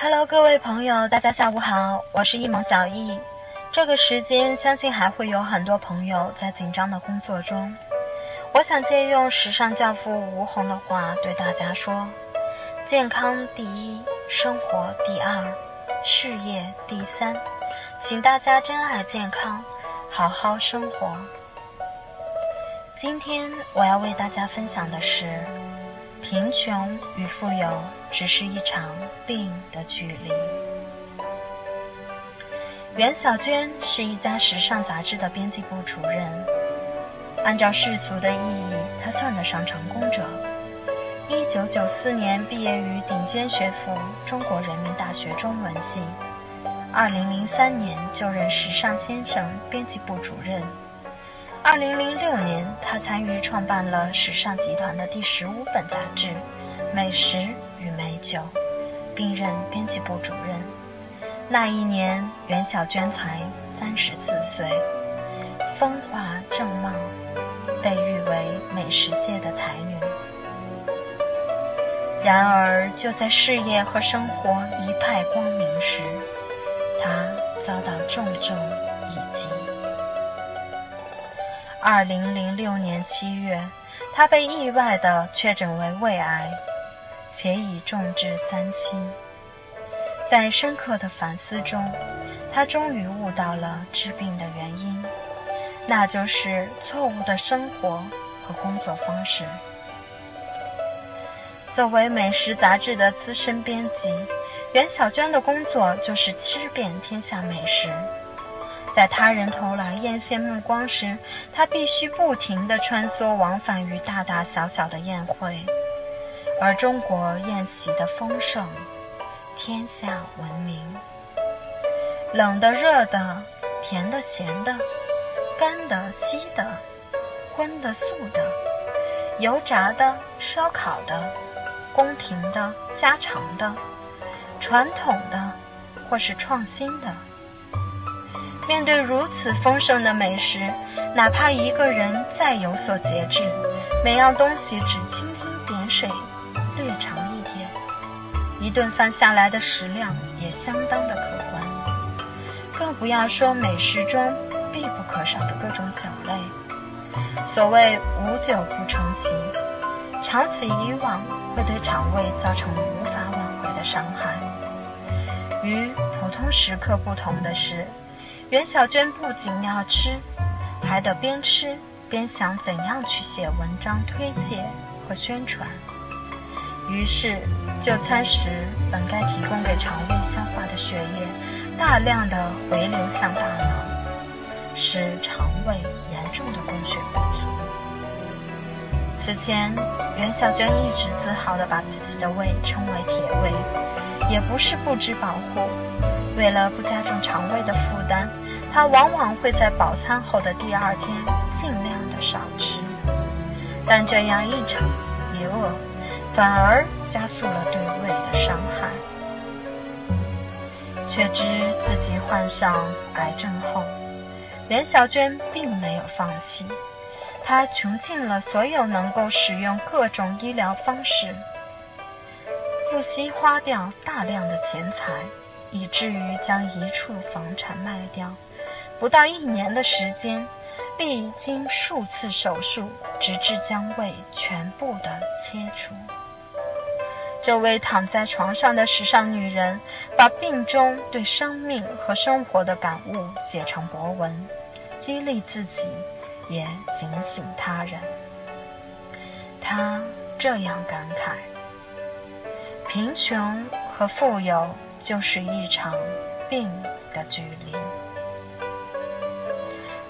Hello，各位朋友，大家下午好，我是一萌小易。这个时间，相信还会有很多朋友在紧张的工作中。我想借用时尚教父吴红的话对大家说：健康第一，生活第二，事业第三。请大家珍爱健康，好好生活。今天我要为大家分享的是。贫穷与富有只是一场病的距离。袁小娟是一家时尚杂志的编辑部主任，按照世俗的意义，她算得上成功者。一九九四年毕业于顶尖学府中国人民大学中文系，二零零三年就任《时尚先生》编辑部主任。二零零六年，他参与创办了时尚集团的第十五本杂志《美食与美酒》，并任编辑部主任。那一年，袁小娟才三十四岁，风华正茂，被誉为美食界的才女。然而，就在事业和生活一派光明时，她遭到重重二零零六年七月，他被意外地确诊为胃癌，且已重至三期。在深刻的反思中，他终于悟到了治病的原因，那就是错误的生活和工作方式。作为美食杂志的资深编辑，袁小娟的工作就是吃遍天下美食。在他人投来艳羡目光时，他必须不停地穿梭往返于大大小小的宴会，而中国宴席的丰盛，天下闻名。冷的、热的，甜的、咸的，干的、稀的，荤的、素的，油炸的、烧烤的，宫廷的、家常的，传统的，或是创新的。面对如此丰盛的美食，哪怕一个人再有所节制，每样东西只蜻蜓点水，略尝一点，一顿饭下来的食量也相当的可观。更不要说美食中必不可少的各种酒类。所谓无酒不成席，长此以往会对肠胃造成无法挽回的伤害。与普通食客不同的是。袁小娟不仅要吃，还得边吃边想怎样去写文章推介和宣传。于是，就餐时本该提供给肠胃消化的血液，大量的回流向大脑，使肠胃严重的供血不足。此前，袁小娟一直自豪地把自己的胃称为“铁胃”，也不是不知保护。为了不加重肠胃的负担，他往往会在饱餐后的第二天尽量的少吃。但这样一场一饿，反而加速了对胃的伤害。却知自己患上癌症后，连小娟并没有放弃，她穷尽了所有能够使用各种医疗方式，不惜花掉大量的钱财。以至于将一处房产卖掉，不到一年的时间，历经数次手术，直至将胃全部的切除。这位躺在床上的时尚女人，把病中对生命和生活的感悟写成博文，激励自己，也警醒他人。她这样感慨：贫穷和富有。就是一场病的距离。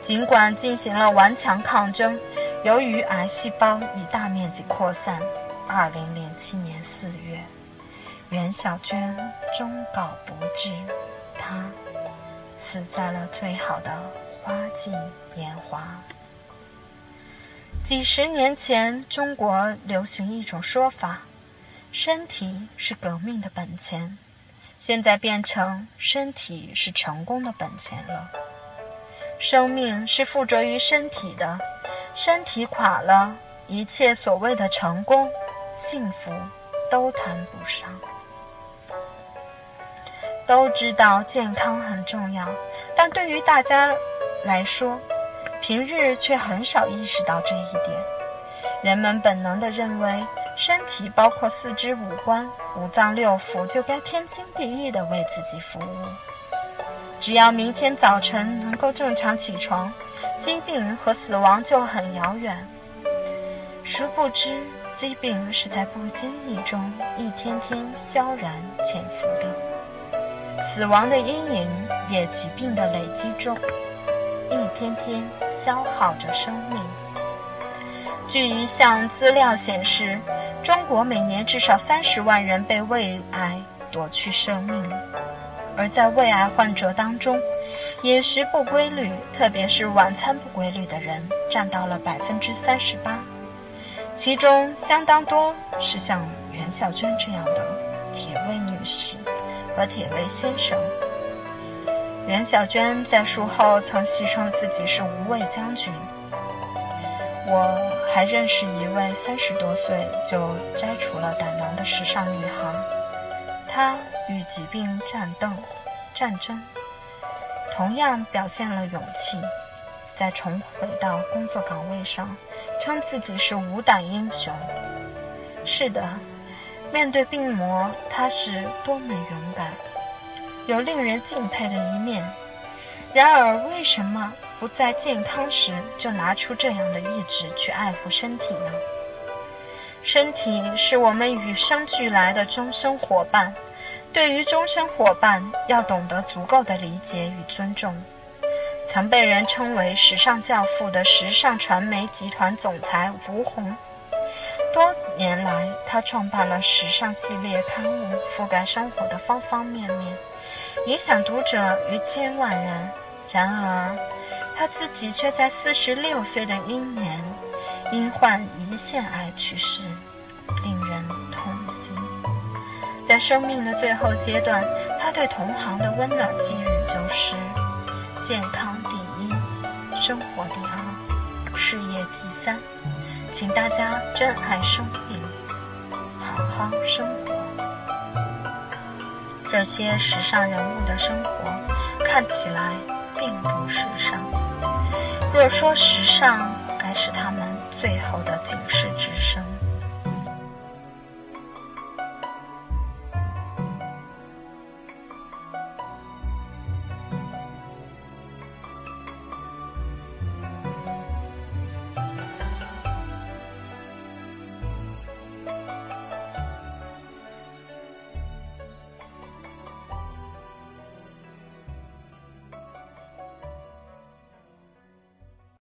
尽管进行了顽强抗争，由于癌细胞已大面积扩散，二零零七年四月，袁小娟终告不治，她死在了最好的花季年华。几十年前，中国流行一种说法：身体是革命的本钱。现在变成身体是成功的本钱了。生命是附着于身体的，身体垮了，一切所谓的成功、幸福都谈不上。都知道健康很重要，但对于大家来说，平日却很少意识到这一点。人们本能地认为，身体包括四肢五官、五脏六腑，就该天经地义地为自己服务。只要明天早晨能够正常起床，疾病和死亡就很遥远。殊不知，疾病是在不经意中一天天悄然潜伏的，死亡的阴影也疾病的累积中一天天消耗着生命。据一项资料显示，中国每年至少三十万人被胃癌夺去生命。而在胃癌患者当中，饮食不规律，特别是晚餐不规律的人，占到了百分之三十八，其中相当多是像袁小娟这样的铁胃女士和铁胃先生。袁小娟在术后曾戏称自己是无畏将军。我还认识一位三十多岁就摘除了胆囊的时尚女孩。她与疾病战斗、战争，同样表现了勇气，在重回到工作岗位上，称自己是无胆英雄。是的，面对病魔，她是多么勇敢，有令人敬佩的一面。然而，为什么不在健康时就拿出这样的意志去爱护身体呢？身体是我们与生俱来的终生伙伴。对于终身伙伴，要懂得足够的理解与尊重。曾被人称为“时尚教父”的时尚传媒集团总裁吴红，多年来他创办了时尚系列刊物，覆盖生活的方方面面，影响读者逾千万人。然而，他自己却在四十六岁的英年，因患胰腺癌去世。令人痛心在生命的最后阶段，他对同行的温暖寄语就是：健康第一，生活第二，事业第三。请大家珍爱生命，好好生活。这些时尚人物的生活看起来并不时尚。若说时尚，该是他们最后的警示。